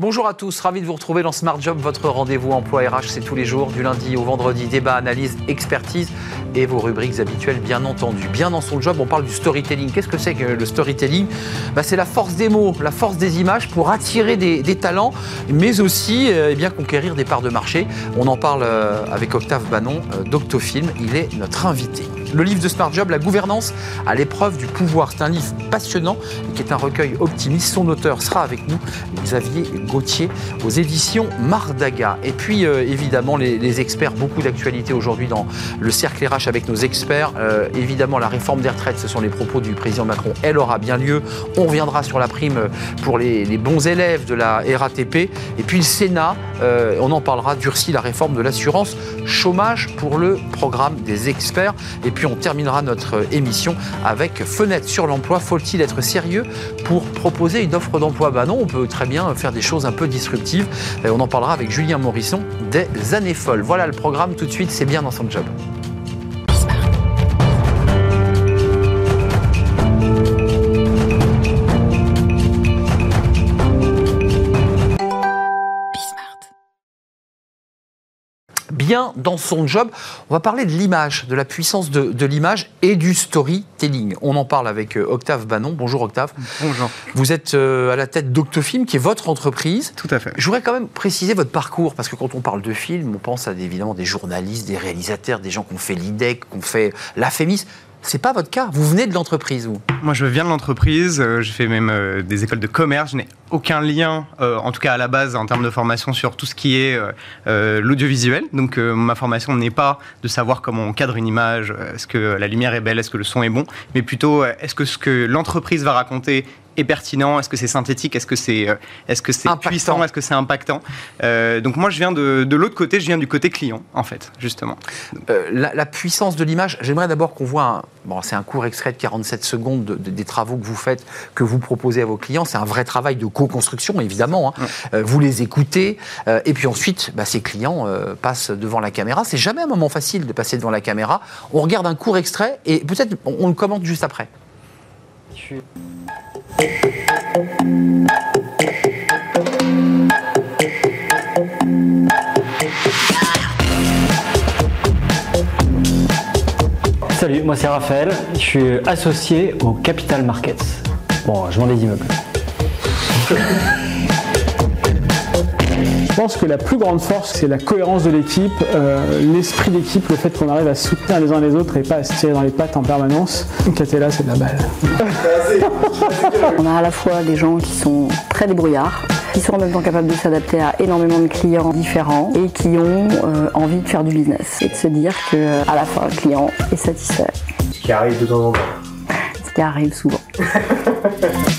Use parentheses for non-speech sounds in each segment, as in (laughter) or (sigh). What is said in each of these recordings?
Bonjour à tous, ravi de vous retrouver dans Smart Job, votre rendez-vous emploi RH, c'est tous les jours, du lundi au vendredi, débat, analyse, expertise et vos rubriques habituelles, bien entendu. Bien dans son job, on parle du storytelling. Qu'est-ce que c'est que le storytelling? Bah, C'est la force des mots, la force des images pour attirer des, talents, mais aussi euh, eh bien, conquérir des parts de marché. On en parle euh, avec Octave Bannon euh, d'Octofilm, il est notre invité. Le livre de Smart Job, La gouvernance à l'épreuve du pouvoir. C'est un livre passionnant qui est un recueil optimiste. Son auteur sera avec nous, Xavier Gauthier, aux éditions Mardaga. Et puis, euh, évidemment, les, experts, beaucoup d'actualités aujourd'hui dans le cercle RH avec nos experts. Euh, évidemment, la réforme des retraites, ce sont les propos du président Macron. Elle aura bien lieu. On reviendra sur la prime pour les, bons élèves de la RATP. Et puis, le Sénat, euh, on en parlera, durcit la réforme de l'assurance chômage pour le programme des experts. Et on terminera notre émission avec fenêtre sur l'emploi. Faut-il être sérieux pour proposer une offre d'emploi? Ben non, on peut très bien faire des choses un peu disruptives. On en parlera avec Julien Morisson des années folles. Voilà le programme tout de suite, c'est bien dans son job. Bien dans son job. On va parler de l'image, de la puissance de, l'image et du storytelling. On en parle avec euh, Octave Bannon. Bonjour Octave. Bonjour. Vous êtes euh, à la tête d'Octofilm, qui est votre entreprise. Tout à fait. Je voudrais quand même préciser votre parcours, parce que quand on parle de film, on pense à évidemment des journalistes, des réalisateurs, des gens qui ont fait l'IDEC, qui ont fait la FEMIS. C'est pas votre cas. Vous venez de l'entreprise, vous Moi, je viens de l'entreprise. Euh, j'ai fait même euh, des écoles de commerce. Je n'ai aucun lien, euh, en tout cas à la base, en termes de formation sur tout ce qui est l'audiovisuel. Donc, ma formation n'est pas de savoir comment on cadre une image, est-ce que la lumière est belle, est-ce que le son est bon, mais plutôt est-ce que ce que l'entreprise va raconter est pertinent Est-ce que c'est synthétique Est-ce que c'est euh, est-ce que c'est puissant Est-ce que c'est impactant euh, Donc moi, je viens de, de l'autre côté, je viens du côté client, en fait, justement. Euh, la, puissance de l'image, j'aimerais d'abord qu'on voit, un, bon, c'est un court extrait de 47 secondes des travaux que vous faites, que vous proposez à vos clients. C'est un vrai travail de co-construction, évidemment. Hein. vous les écoutez, et puis ensuite, bah, ces clients passent devant la caméra. C'est jamais un moment facile de passer devant la caméra. On regarde un court extrait, et peut-être on, on le commente juste après. Salut, moi c'est Raphaël, je suis associé au Capital Markets. Bon, je vends des immeubles. Je pense que la plus grande force, c'est la cohérence de l'équipe, euh, l'esprit d'équipe, le fait qu'on arrive à soutenir les uns les autres et pas à se tirer dans les pattes en permanence. là, c'est de la balle. On a à la fois des gens qui sont très débrouillards, qui sont en même temps capables de s'adapter à énormément de clients différents et qui ont euh, envie de faire du business et de se dire que à la fois le client est satisfait. Ce qui arrive de temps en temps. Ce qui arrive souvent. (laughs)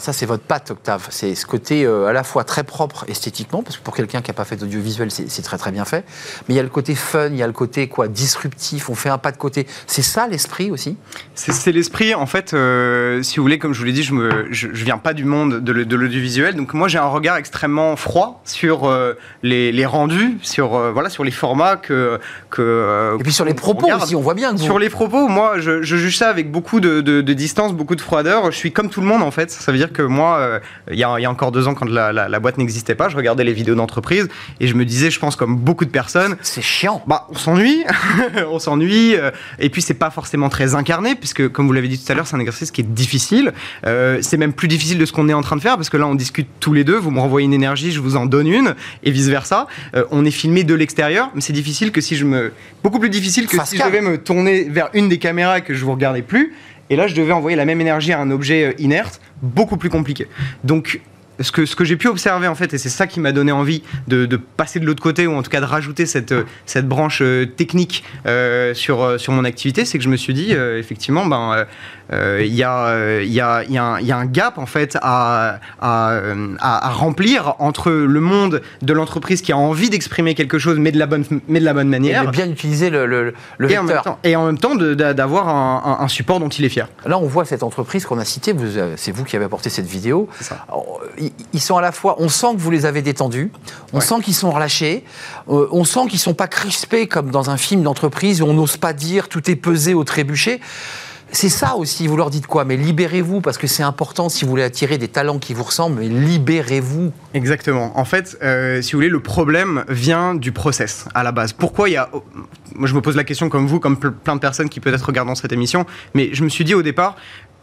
ça, c'est votre patte, Octave. C'est ce côté euh, à la fois très propre esthétiquement, parce que pour quelqu'un qui n'a pas fait d'audiovisuel, c'est très très bien fait. Mais il y a le côté fun, il y a le côté quoi disruptif. On fait un pas de côté. C'est ça l'esprit aussi? C'est l'esprit. En fait, euh, si vous voulez, comme je vous l'ai dit, je ne je, viens pas du monde de l'audiovisuel, donc moi j'ai un regard extrêmement froid sur euh, les, rendus, sur voilà, sur les formats que que. Et puis sur les propos aussi, on voit bien. Sur les propos, moi, je, juge ça avec beaucoup de, de distance, beaucoup de froideur. Je suis comme tout le monde en fait. Ça veut dire que moi, euh, il y, a encore deux ans, quand la, boîte n'existait pas, je regardais les vidéos d'entreprise et je me disais, je pense comme beaucoup de personnes, c'est chiant. Bah, on s'ennuie, (laughs) on s'ennuie. Euh, et puis c'est pas forcément très incarné, puisque comme vous l'avez dit tout à l'heure, c'est un exercice qui est difficile. Euh, c'est même plus difficile de ce qu'on est en train de faire, parce que là, on discute tous les deux. Vous me renvoyez une énergie, je vous en donne une, et vice versa. on est filmé de l'extérieur, mais c'est difficile que si je me, beaucoup plus difficile que si je devais me tourner vers une des caméras et que je vous regardais plus. Et là, je devais envoyer la même énergie à un objet euh, inerte, beaucoup plus compliqué. Donc, ce que, ce que j'ai pu observer en fait, et c'est ça qui m'a donné envie de, passer de l'autre côté, ou en tout cas de rajouter cette, euh, cette branche euh, technique sur, sur mon activité, c'est que je me suis dit, effectivement, ben, il y, a, y, a, y, a un gap en fait à, à, à, remplir entre le monde de l'entreprise qui a envie d'exprimer quelque chose mais de la bonne, mais de la bonne manière. Et de bien utiliser le, le, le et, en même temps, et en même temps d'avoir un, un, support dont il est fier. Là, on voit cette entreprise qu'on a citée, c'est vous qui avez apporté cette vidéo. ils sont à la fois, on sent que vous les avez détendus, on sent qu'ils sont relâchés, euh, on sent qu'ils ne sont pas crispés comme dans un film d'entreprise où on n'ose pas dire tout est pesé au trébuchet C'est ça aussi, vous leur dites quoi? Mais libérez-vous, parce que c'est important si vous voulez attirer des talents qui vous ressemblent, mais libérez-vous. Exactement. En fait, euh, si vous voulez, le problème vient du process à la base. Pourquoi il y a. Moi, je me pose la question comme vous, comme ple- plein de personnes qui peut-être regardent cette émission, mais je me suis dit au départ,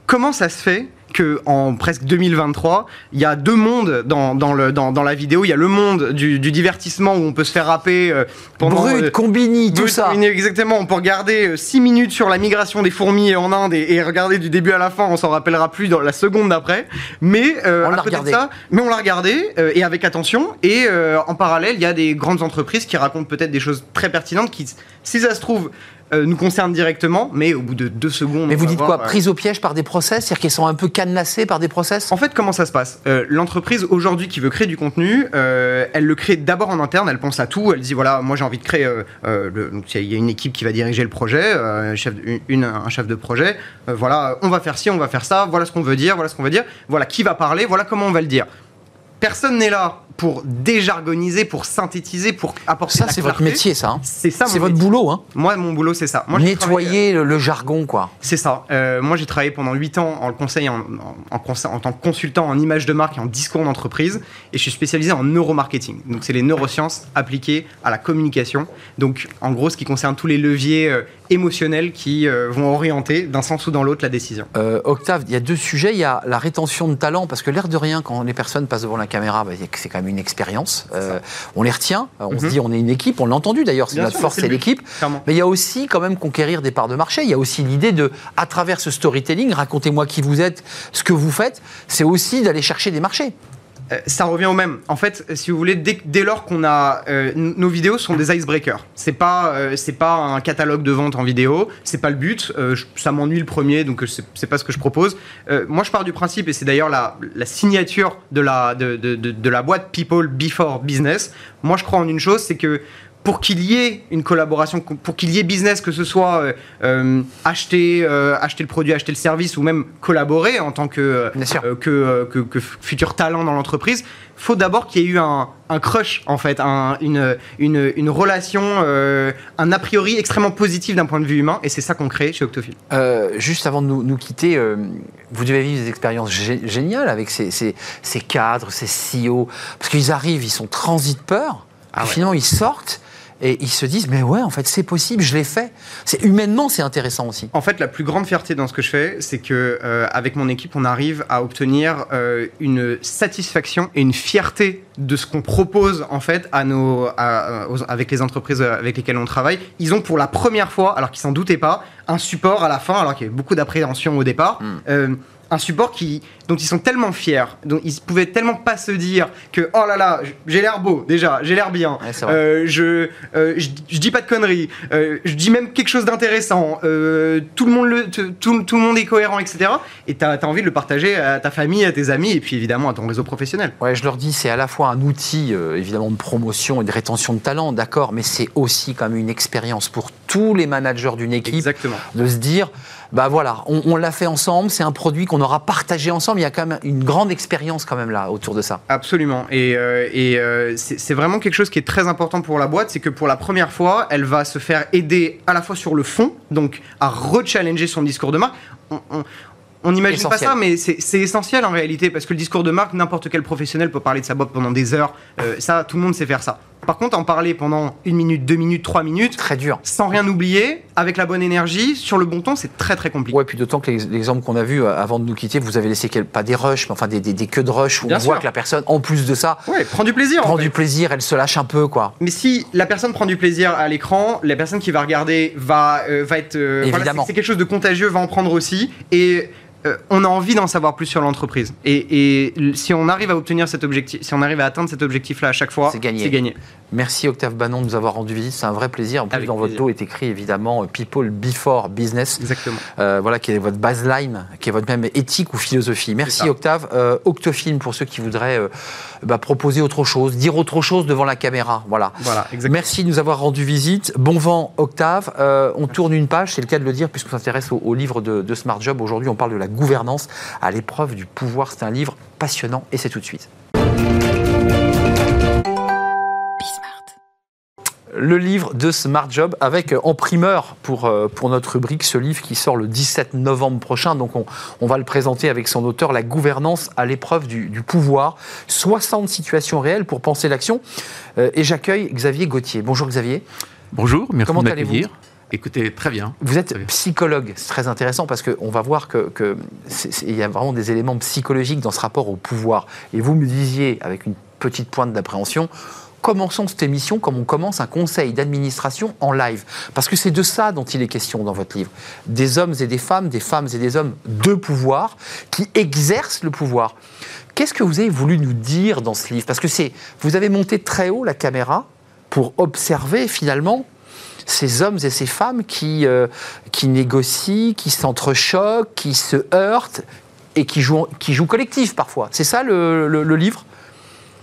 comment ça se fait que en presque 2023, il y a deux mondes dans, dans, le, dans, dans la vidéo? Il y a le monde du, du divertissement où on peut se faire rapper euh, pendant. Brut, euh, combini, tout Brut, ça. Combini, Exactement, on peut regarder 6 minutes sur la migration des fourmis en Inde et, et regarder du début à la fin, on s'en rappellera plus dans la seconde d'après. Mais euh, On l'a regardé. ça, mais on l'a regardé euh, et avec attention. Et euh, en parallèle, il y a des grandes entreprises qui racontent peut-être des choses très pertinentes qui, si ça se trouve, euh, nous concernent directement, mais au bout de deux secondes. Mais vous dites quoi euh, Prise au piège par des process C'est-à-dire qu'ils sont un peu cadenassés par des process en fait, comment ça se passe? Euh, L'entreprise aujourd'hui qui veut créer du contenu, euh, elle le crée d'abord en interne, elle pense à tout, elle dit voilà, moi j'ai envie de créer. le- donc, il y a une équipe qui va diriger le projet, un chef, une- une- un chef de projet. voilà, on va faire ci, on va faire ça, voilà ce qu'on veut dire, voilà ce qu'on veut dire, voilà qui va parler, voilà comment on va le dire. Personne n'est là pour déjargoniser, pour synthétiser, pour apporter Ça, la c'est votre métier, ça. hein. C'est ça C'est votre métier. boulot, hein Moi, mon boulot, c'est ça. Moi, Nettoyer le, le jargon, quoi. c'est ça. Euh, moi, j'ai travaillé pendant 8 ans en conseil, en, en, en conse- en tant que consultant en image de marque et en discours d'entreprise. Et je suis spécialisé en neuromarketing. Donc, c'est les neurosciences appliquées à la communication. Donc, en gros, ce qui concerne tous les leviers émotionnels qui euh, vont orienter d'un sens ou dans l'autre la décision. Euh, Octave, il y a deux sujets. Il y a la rétention de talent, parce que l'air de rien, quand les personnes passent devant la caméra, bah, c'est quand même une expérience. Euh, on les retient, on se Mhm. dit on est une équipe, on l'a entendu d'ailleurs, c'est notre sûr, force, c'est l'équipe. Mais il y a aussi quand même conquérir des parts de marché. Il y a aussi l'idée de, à travers ce storytelling, racontez-moi qui vous êtes, ce que vous faites, c'est aussi d'aller chercher des marchés. Euh, ça revient au même. En fait, si vous voulez, dès, lors qu'on a euh, nos vidéos sont des icebreakers. C'est pas euh, pas un catalogue de vente en vidéo. C'est pas le but. Ça m'ennuie le premier, donc c'est pas ce que je propose. Moi, je pars du principe et c'est d'ailleurs la, la signature de la de, de, de- de la boîte People Before Business. Moi, je crois en une chose, c'est que pour qu'il y ait une collaboration, pour qu'il y ait business, que ce soit euh, euh, acheter, euh, acheter le produit, acheter le service ou même collaborer en tant que, Bien sûr. que, que, que futur talent dans l'entreprise, faut d'abord qu'il y ait eu un, un crush, en fait, un- une, une, une relation, un a priori extrêmement positif d'un point de vue humain, et c'est ça qu'on crée chez Octophile. Euh, juste avant de nous, nous quitter, vous devez vivre des expériences gé- géniales avec ces, ces- ces cadres, ces CEO, parce qu'ils arrivent, ils sont transis de peur, Ah ouais. finalement ils sortent et ils se disent mais ouais en fait c'est possible, je l'ai fait. C'est humainement c'est intéressant aussi. En fait, la plus grande fierté dans ce que je fais, c'est que euh, avec mon équipe, on arrive à obtenir euh, une satisfaction et une fierté de ce qu'on propose en fait à nos, à- aux- avec les entreprises avec lesquelles on travaille. Ils ont pour la première fois, alors qu'ils s'en doutaient pas, un support à la fin, alors qu'il y avait beaucoup d'appréhension au départ. euh, un support qui, dont ils sont tellement fiers, dont ils pouvaient tellement pas se dire que oh là là, j'ai l'air beau déjà, j'ai l'air bien, Ouais, euh, je, euh, je, je dis pas de conneries, euh, je dis même quelque chose d'intéressant, tout, le monde le, tout, tout- le monde est cohérent, etc. Et tu as, envie de le partager à ta famille, à tes amis, et puis évidemment à ton réseau professionnel. Ouais, je leur dis, c'est à la fois un outil évidemment de promotion et de rétention de talent, d'accord, mais c'est aussi comme une expérience pour tous les managers d'une équipe Exactement. de se dire, bah voilà, on, on l'a fait ensemble, c'est un produit qu'on aura partagé ensemble. Il y a quand même une grande expérience quand même là autour de ça. Absolument. Et, euh, et euh, c'est vraiment quelque chose qui est très important pour la boîte, c'est que pour la première fois, elle va se faire aider à la fois sur le fond, donc à rechallenger son discours de marque. On, on- on n'imagine pas ça, mais c'est c'est essentiel en réalité, parce que le discours de marque, n'importe quel professionnel peut parler de sa boîte pendant des heures. Euh, ça, tout le monde sait faire ça. Par contre, en parler pendant une minute, deux minutes, trois minutes, Très dur. sans rien oublier, avec la bonne énergie, sur le bon ton, c'est très très compliqué. Ouais, puis d'autant que l'ex- l'exemple qu'on a vu euh, avant de nous quitter, vous avez laissé pas des rushs, mais enfin des, des, des queues de rush où Bien on voit que la personne, en plus de ça, Ouais, prends du plaisir. en prend fait. du plaisir, elle se lâche un peu, quoi. Mais si la personne prend du plaisir à l'écran, la personne qui va regarder va, euh, va être. euh, Évidemment. c'est quelque chose de contagieux, va en prendre aussi. Et euh, on a envie d'en savoir plus sur l'entreprise. Et, si on arrive à obtenir cet objectif, si on arrive à atteindre cet objectif-là à chaque fois, C'est gagné. Gagné. Merci Octave Bannon de nous avoir rendu visite, c'est un vrai plaisir. En plus, Avec dans votre dos est écrit évidemment euh, People Before Business. Exactement. Euh, voilà, qui est votre baseline, qui est votre même éthique ou philosophie. Merci. Octave. Euh, Octofilm pour ceux qui voudraient bah, proposer autre chose, dire autre chose devant la caméra. Voilà. Voilà. Merci de nous avoir rendu visite. Bon vent, Octave. On tourne une page, c'est le cas de le dire, puisqu'on s'intéresse au, au livre de, de Smart Job. Aujourd'hui, on parle de la gouvernance à l'épreuve du pouvoir. C'est un livre passionnant et c'est tout de suite. le livre de Smart Job avec euh, en primeur pour, euh, pour notre rubrique ce livre qui sort le 17 novembre prochain. Donc on, on va le présenter avec son auteur, La gouvernance à l'épreuve du, du pouvoir. 60 situations réelles pour penser l'action. Euh, et j'accueille Xavier Gauthier. Bonjour Xavier. Bonjour, merci Comment de allez-vous? m'accueillir. Écoutez, très bien. Vous êtes bien. psychologue, c'est très intéressant parce qu'on va voir qu'il que y a vraiment des éléments psychologiques dans ce rapport au pouvoir. Et vous me disiez, avec une petite pointe d'appréhension, commençons cette émission comme on commence un conseil d'administration en live. Parce que c'est de ça dont il est question dans votre livre. Des hommes et des femmes, des femmes et des hommes de pouvoir qui exercent le pouvoir. Qu'est-ce que vous avez voulu nous dire dans ce livre? Parce que c'est, vous avez monté très haut la caméra pour observer finalement ces hommes et ces femmes qui, euh, qui négocient, qui s'entrechoquent, qui se heurtent et qui jouent, qui jouent collectif parfois. C'est ça le, le- livre?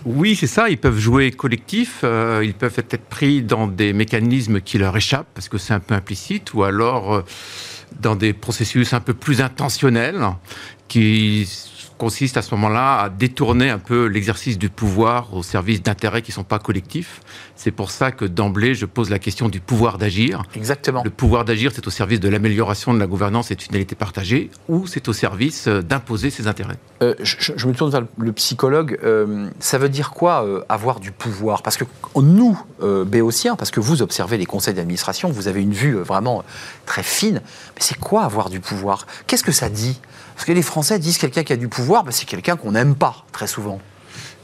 Oui, c'est ça, ils peuvent jouer collectif, euh, ils peuvent être pris dans des mécanismes qui leur échappent, parce que c'est un peu implicite, ou alors euh, dans des processus un peu plus intentionnels, qui consistent à ce moment-là à détourner un peu l'exercice du pouvoir au service d'intérêts qui ne sont pas collectifs. C'est pour ça que d'emblée, je pose la question du pouvoir d'agir. Exactement. Le pouvoir d'agir, c'est au service de l'amélioration de la gouvernance et de finalité partagée, ou c'est au service euh, d'imposer ses intérêts? Euh, je, me tourne vers le psychologue. euh, ça veut dire quoi euh, avoir du pouvoir? Parce que nous, béotiens, parce que vous observez les conseils d'administration, vous avez une vue vraiment très fine. Mais c'est quoi avoir du pouvoir? Qu'est-ce que ça dit? Parce que les Français disent quelqu'un qui a du pouvoir, ben, c'est quelqu'un qu'on n'aime pas très souvent.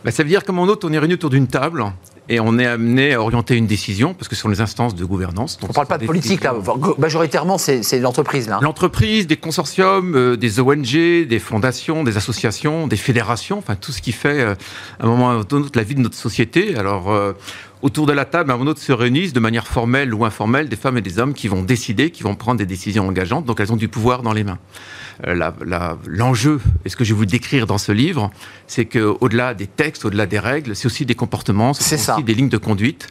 Ben, ça veut dire qu'à mon autre, on est réunis autour d'une table et on est amené à orienter une décision, parce que ce sont les instances de gouvernance. On ne parle pas de politique là. Majoritairement, c'est c'est l'entreprise là. L'entreprise, des consortiums, euh, des ONG, des fondations, des associations, des fédérations, enfin tout ce qui fait euh, à un moment ou à un autre la vie de notre société. Alors euh, autour de la table, à un moment autre se réunissent de manière formelle ou informelle des femmes et des hommes qui vont décider, qui vont prendre des décisions engageantes, donc elles ont du pouvoir dans les mains. Euh, L'enjeu, et ce que je vais vous décrire dans ce livre, c'est qu'au-delà des textes, au-delà des règles, c'est aussi des comportements, ce C'est ça. aussi des lignes de conduite.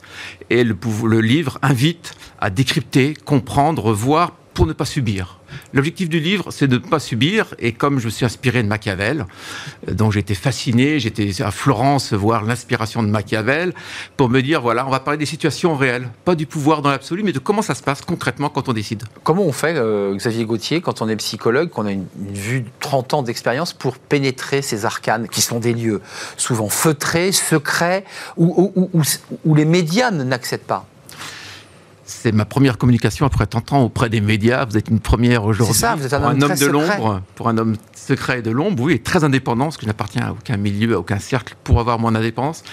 Et le livre invite à décrypter, comprendre, voir pour ne pas subir. L'objectif du livre, c'est de ne pas subir. Et comme je me suis inspiré de Machiavel, euh, dont j'étais fasciné, j'étais à Florence voir l'inspiration de Machiavel, pour me dire, voilà, on va parler des situations réelles. Pas du pouvoir dans l'absolu, mais de comment ça se passe concrètement quand on décide. Comment on fait, euh, Xavier Gauthier, quand on est psychologue, qu'on a une, vue de 30 ans d'expérience pour pénétrer ces arcanes, qui sont des lieux souvent feutrés, secrets, où- où- où les médias n'accèdent pas? C'est ma première communication après 30 ans auprès des médias. Vous êtes une première aujourd'hui. C'est ça, vous êtes un homme de l'ombre, pour un homme secret et de l'ombre, oui, et très indépendant, parce que je n'appartiens à aucun milieu, à aucun cercle pour avoir mon indépendance.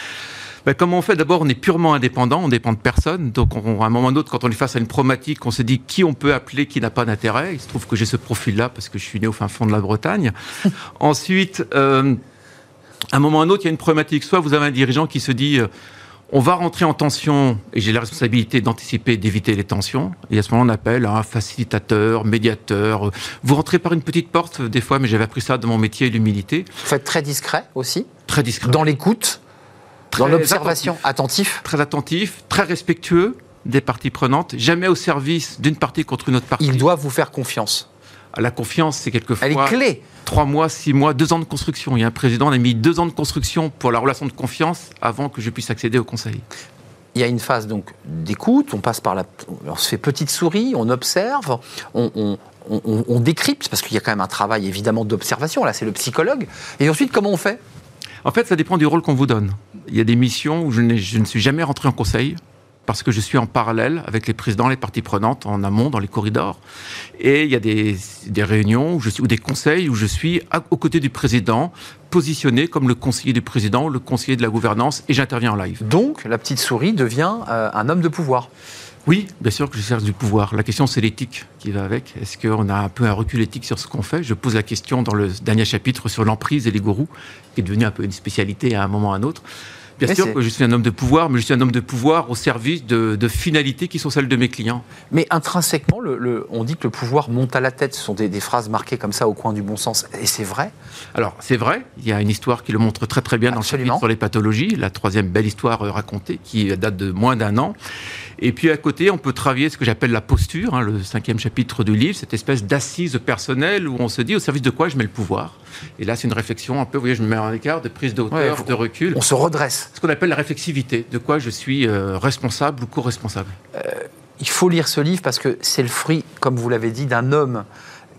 Ben, comment on fait D'abord, on est purement indépendant, on dépend de personne. Donc, on- à un moment ou d'autre, quand on est face à une problématique, on se dit qui on peut appeler, qui n'a pas d'intérêt. Il se trouve que j'ai ce profil-là parce que je suis né au fin fond de la Bretagne. (laughs) Ensuite, euh, à un moment ou à un autre, il y a une problématique. Soit vous avez un dirigeant qui se dit euh, on va rentrer en tension et j'ai la responsabilité d'anticiper, d'éviter les tensions. Et à ce moment, on appelle un facilitateur, médiateur. Vous rentrez par une petite porte, des fois, mais j'avais appris ça de mon métier, l'humilité. Vous faites très discret aussi, Très discret. dans l'écoute, dans l'observation, attentif. Très attentif, très respectueux des parties prenantes, jamais au service d'une partie contre une autre partie. Ils doivent vous faire confiance. La confiance, c'est quelquefois Elle est clé. Trois mois, six mois, deux ans de construction. Il y a un président, on a mis deux ans de construction pour la relation de confiance avant que je puisse accéder au conseil. Il y a une phase donc d'écoute, on passe par la, on se fait petite souris, on observe, on, on- on- on décrypte parce qu'il y a quand même un travail évidemment d'observation. Là, c'est le psychologue. Et ensuite, comment on fait? En fait, ça dépend du rôle qu'on vous donne. Il y a des missions où je, je ne suis jamais rentré en conseil parce que je suis en parallèle avec les présidents, les parties prenantes en amont, dans les corridors. Et il y a des, des réunions où je suis, ou des conseils où je suis à- aux côtés du président, positionné comme le conseiller du président, le conseiller de la gouvernance, et j'interviens en live. Donc, la petite souris devient euh, un homme de pouvoir. Oui, bien sûr que je cherche du pouvoir. La question, c'est l'éthique qui va avec. Est-ce qu'on a un peu un recul éthique sur ce qu'on fait? Je pose la question dans le dernier chapitre sur l'emprise et les gourous, qui est devenu un peu une spécialité à un moment ou à un autre. Bien Mais sûr que je suis un homme de pouvoir, mais je suis un homme de pouvoir au service de, de finalités qui sont celles de mes clients. Mais intrinsèquement, le- le- on dit que le pouvoir monte à la tête. Ce sont des, des phrases marquées comme ça au coin du bon sens. Et c'est vrai? Alors, c'est vrai, il y a une histoire qui le montre très très bien dans le chapitre sur les pathologies, la troisième belle histoire euh, racontée, qui date de moins d'un an. Et puis à côté, on peut travailler ce que j'appelle la posture, hein, le cinquième chapitre du livre, cette espèce d'assise personnelle où on se dit au service de quoi je mets le pouvoir? Et là, c'est une réflexion un peu, vous voyez, je me mets en écart, de prise de hauteur, Ouais, de recul. On se redresse. Ce qu'on appelle la réflexivité, de quoi je suis euh, responsable ou co-responsable. Il faut lire ce livre parce que c'est le fruit, comme vous l'avez dit, d'un homme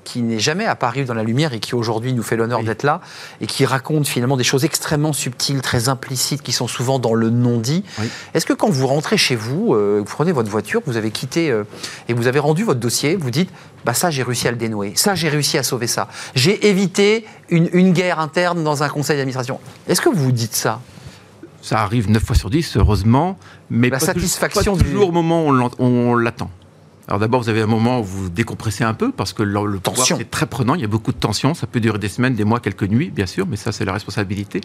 qui n'est jamais apparu dans la lumière et qui aujourd'hui nous fait l'honneur Oui. d'être là et qui raconte finalement des choses extrêmement subtiles, très implicites, qui sont souvent dans le non-dit. Oui. Est-ce que quand vous rentrez chez vous, euh, vous prenez votre voiture, vous avez quitté euh, et vous avez rendu votre dossier, vous dites bah ça j'ai réussi à le dénouer, ça j'ai réussi à sauver ça, j'ai évité une, une guerre interne dans un conseil d'administration. Est-ce que vous dites ça? Ça arrive 9 fois sur 10, heureusement, mais La pas, satisfaction pas du- toujours au moment où on l'attend. Alors d'abord, vous avez un moment où vous décompressez un peu, parce que le, le pouvoir, c'est très prenant, il y a beaucoup de tension, ça peut durer des semaines, des mois, quelques nuits, bien sûr, mais ça, c'est la responsabilité.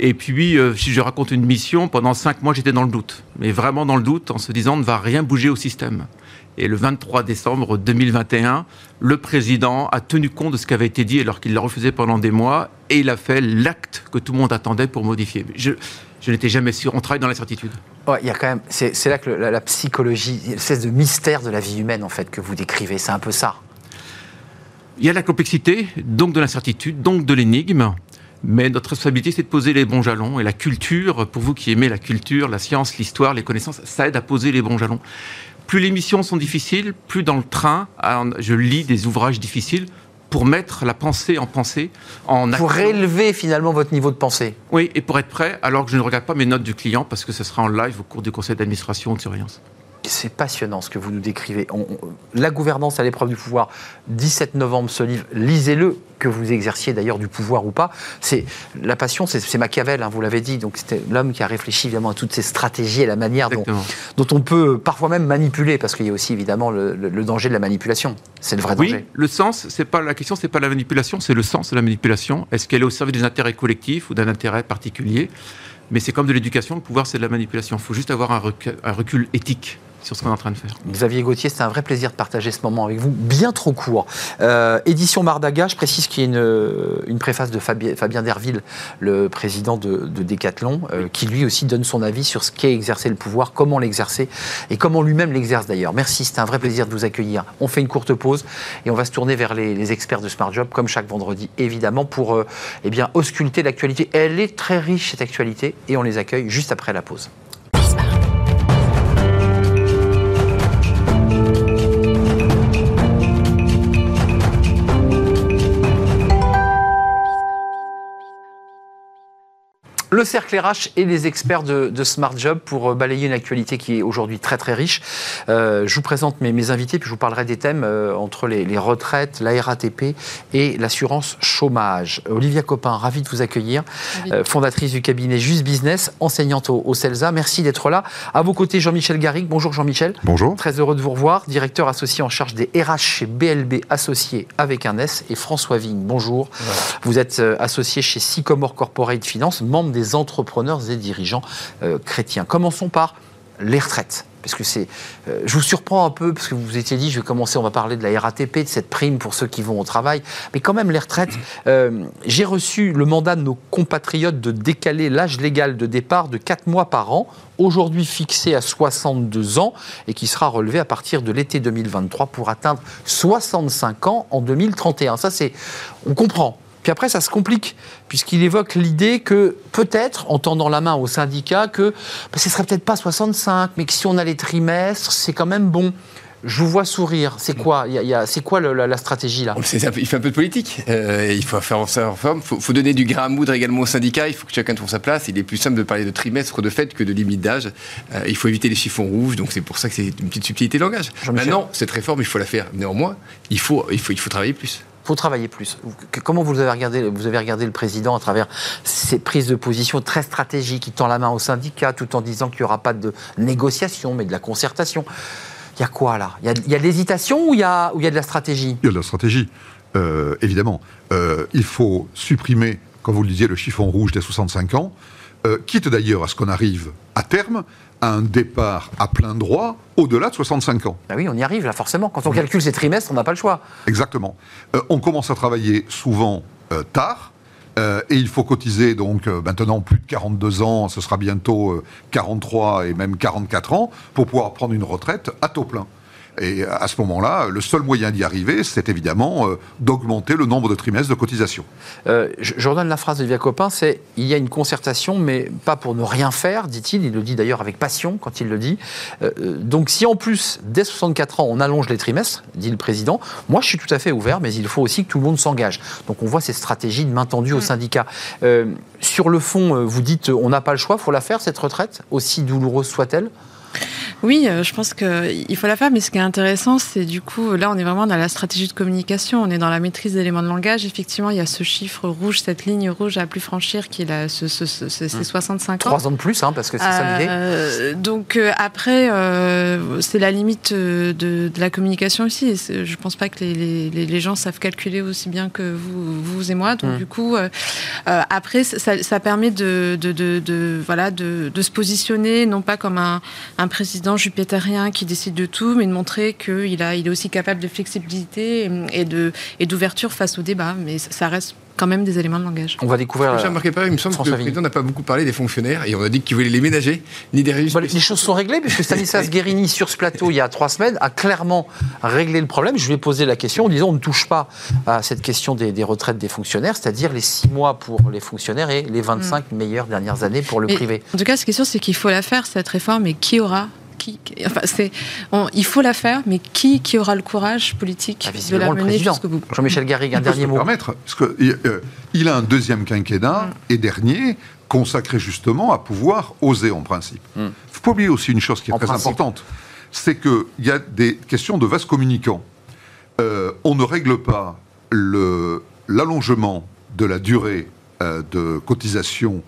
Et puis, euh, si je raconte une mission, pendant 5 mois, j'étais dans le doute, mais vraiment dans le doute, en se disant, on ne va rien bouger au système. Et le 23 décembre 2021, le président a tenu compte de ce qui avait été dit alors qu'il l'a refusé pendant des mois et il a fait l'acte que tout le monde attendait pour modifier. Je, je n'étais jamais sûr. On travaille dans l'incertitude. Ouais, il y a quand même, c'est là que la, psychologie, il y a une espèce de mystère de la vie humaine en fait que vous décrivez, c'est un peu ça. Il y a la complexité, donc de l'incertitude, donc de l'énigme. Mais notre responsabilité, c'est de poser les bons jalons. Et la culture, pour vous qui aimez la culture, la science, l'histoire, les connaissances, ça aide à poser les bons jalons. Plus les missions sont difficiles, plus dans le train, je lis des ouvrages difficiles pour mettre la pensée en pensée, en Pour action. élever finalement votre niveau de pensée. Oui, et pour être prêt, alors que je ne regarde pas mes notes du client, parce que ce sera en live au cours du conseil d'administration ou de surveillance. C'est passionnant ce que vous nous décrivez. On- on- la gouvernance à l'épreuve du pouvoir, 17 novembre ce livre, lisez-le, que vous exerciez d'ailleurs du pouvoir ou pas. C'est La passion, c'est Machiavel, hein, vous l'avez dit, donc c'était l'homme qui a réfléchi évidemment à toutes ces stratégies et la manière dont, on peut parfois même manipuler, parce qu'il y a aussi évidemment le, le- le danger de la manipulation. C'est le vrai Oui, danger. le sens, c'est pas la question, c'est pas la manipulation, c'est le sens de la manipulation. Est-ce qu'elle est au service des intérêts collectifs ou d'un intérêt particulier? Mais c'est comme de l'éducation, le pouvoir c'est de la manipulation. Il faut juste avoir un recul, un recul éthique sur ce qu'on est en train de faire. Xavier Gauthier, c'était un vrai plaisir de partager ce moment avec vous, bien trop court. Euh, édition Mardaga, je précise qu'il y a une, une préface de Fabien, Fabien Derville, le président de, de Decathlon, euh, qui lui aussi donne son avis sur ce qu'est exercer le pouvoir, comment l'exercer et comment lui-même l'exerce d'ailleurs. Merci, c'était un vrai plaisir de vous accueillir. On fait une courte pause et on va se tourner vers les, les experts de Smart Job, comme chaque vendredi, évidemment, pour euh, eh bien, ausculter l'actualité. Elle est très riche, cette actualité, et on les accueille juste après la pause. Le cercle RH et les experts de, de Smart Job pour euh, balayer une actualité qui est aujourd'hui très très riche. Euh, je vous présente mes, mes invités, puis je vous parlerai des thèmes euh, entre les, les retraites, la RATP et l'assurance chômage. Olivia Copin, ravi de vous accueillir, euh, fondatrice du cabinet Just Business, enseignante au, au CELSA. Merci d'être là. À vos côtés, Jean-Michel Garrigue. Bonjour Jean-Michel. Bonjour. Très heureux de vous revoir, directeur associé en charge des RH chez BLB Associés avec un S et François Vigne. Bonjour. Vous êtes euh, associé chez Sycomore Corporate Finance, membre des entrepreneurs et dirigeants euh, chrétiens. Commençons par les retraites. Parce que c'est, euh, je vous surprends un peu parce que vous vous étiez dit, je vais commencer, on va parler de la RATP, de cette prime pour ceux qui vont au travail, mais quand même les retraites. euh, j'ai reçu le mandat de nos compatriotes de décaler l'âge légal de départ de 4 mois par an, aujourd'hui fixé à 62 ans et qui sera relevé à partir de l'été 2023 pour atteindre 65 ans en 2031. Ça, c'est, on comprend. Puis après, ça se complique, puisqu'il évoque l'idée que peut-être, en tendant la main au syndicat, que bah, ce serait peut-être pas 65, mais que si on a les trimestres, c'est quand même bon. Je vous vois sourire. C'est quoi, il y a- il y a- c'est quoi le- la, la stratégie là? Peu- il fait un peu de politique. Euh, il faut faire en forme. Il faut, faut donner du grain à moudre également au syndicat. Il faut que chacun trouve sa place. Il est plus simple de parler de trimestre de fait que de limite d'âge. Euh, il faut éviter les chiffons rouges. Donc c'est pour ça que c'est une petite subtilité de langage. Maintenant, cette réforme, il faut la faire. Néanmoins, il faut, il faut, il faut travailler plus. Faut travailler plus. Comment vous avez regardé, vous avez regardé le président à travers ces prises de position très stratégiques, qui tend la main au syndicat tout en disant qu'il n'y aura pas de négociation, mais de la concertation. Il y a quoi là? Il y a, de l'hésitation ou il y a, il y a de la stratégie? Il y a de la stratégie, euh, évidemment. Euh, il faut supprimer, comme vous le disiez, le chiffon rouge des 65 ans, euh, quitte d'ailleurs à ce qu'on arrive à terme à un départ à plein droit au-delà de 65 ans. Ben oui, on y arrive là forcément. Quand on calcule ces trimestres, on n'a pas le choix. Exactement. Euh, on commence à travailler souvent euh, tard, Euh, et il faut cotiser donc euh, maintenant plus de 42 ans, ce sera bientôt euh, 43 et même 44 ans, pour pouvoir prendre une retraite à taux plein. Et à ce moment-là, le seul moyen d'y arriver, c'est évidemment euh, d'augmenter le nombre de trimestres de cotisation. Euh, je, redonne la phrase d'Olivia Copin, c'est il y a une concertation, mais pas pour ne rien faire, dit-il. Il le dit d'ailleurs avec passion quand il le dit. Euh, donc si en plus, dès 64 ans, on allonge les trimestres, dit le président, moi je suis tout à fait ouvert, mais il faut aussi que tout le monde s'engage. Donc on voit ces stratégies de main tendue aux syndicats. Euh, sur le fond, vous dites on n'a pas le choix, il faut la faire cette retraite, aussi douloureuse soit-elle? Oui, euh, je pense qu'il faut la faire, mais ce qui est intéressant, c'est du coup, là, on est vraiment dans la stratégie de communication, on est dans la maîtrise d'éléments de langage. Effectivement, il y a ce chiffre rouge, cette ligne rouge à plus franchir, qui est la, ce, ce- ce- ce- ces 65 ans. Trois ans de plus, hein, parce que c'est ça l'idée. Euh, donc euh, après, euh, c'est la limite de, de la communication aussi. Et je pense pas que les, les- les- les gens savent calculer aussi bien que vous, vous et moi. Donc Mm. du coup, après, ça, ça permet de, de, de- de- voilà, de, de se positionner, non pas comme un, un président jupitérien qui décide de tout, mais de montrer qu'il il est aussi capable de flexibilité et de et d'ouverture face au débat. Mais ça reste quand même des éléments de langage. On va découvrir. J'ai remarqué pas, il me semble que François le président n'a pas beaucoup parlé des fonctionnaires et on a dit qu'il voulait les ménager, ni des régimes Bah, les choses sont réglées, puisque Stanislas (laughs) Guérini, sur ce plateau, il y a trois semaines, a clairement réglé le problème. Je lui ai posé la question en disant on ne touche pas à cette question des, des retraites des fonctionnaires, c'est-à-dire les six mois pour les fonctionnaires et les 25 meilleures dernières années pour le Mais, privé. En tout cas, ce qui est sûr, c'est qu'il faut la faire, cette réforme, et qui aura qui, qui- enfin, c'est, on- il faut la faire, mais qui, qui aura le courage politique Ah, de la mener jusqu'au bout Jean-Michel Garrigue, un Il dernier le mot. permettre, parce que, euh, il a un deuxième quinquennat et dernier consacré justement à pouvoir oser en principe. Il Mm. ne faut pas oublier aussi une chose qui est En très principe. importante, c'est qu'il y a des questions de vases communicants. Euh, on ne règle pas le- l'allongement de la durée euh, de cotisation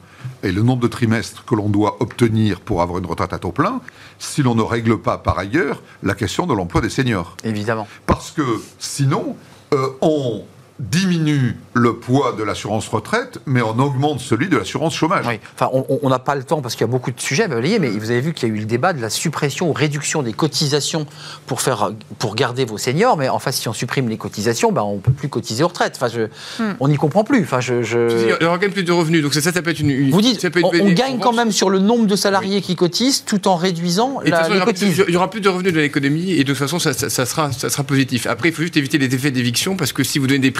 et le nombre de trimestres que l'on doit obtenir pour avoir une retraite à taux plein si l'on ne règle pas par ailleurs la question de l'emploi des seniors. Évidemment. Parce que sinon, euh, on diminue le poids de l'assurance retraite, mais on augmente celui de l'assurance chômage. Oui. Enfin, on- n'a pas le temps parce qu'il y a beaucoup de sujets à balayer, mais vous avez vu qu'il y a eu le débat de la suppression ou réduction des cotisations pour, faire, pour garder vos seniors. Mais enfin, si on supprime les cotisations, ben, on ne peut plus cotiser aux retraites. Enfin, je, On n'y comprend plus. Enfin, je, je- Il y aura quand même plus de revenus, donc ça, ça, ça peut être une. une- Vous dites, ça peut être on, gagne en quand même sur le nombre de salariés qui cotisent tout en réduisant Et la, façon, il y les aura plus- cotises. il y aura plus de revenus de l'économie et de toute façon, ça, ça- ça sera, ça sera positif. Après, il faut juste éviter les effets d'éviction parce que si vous donnez des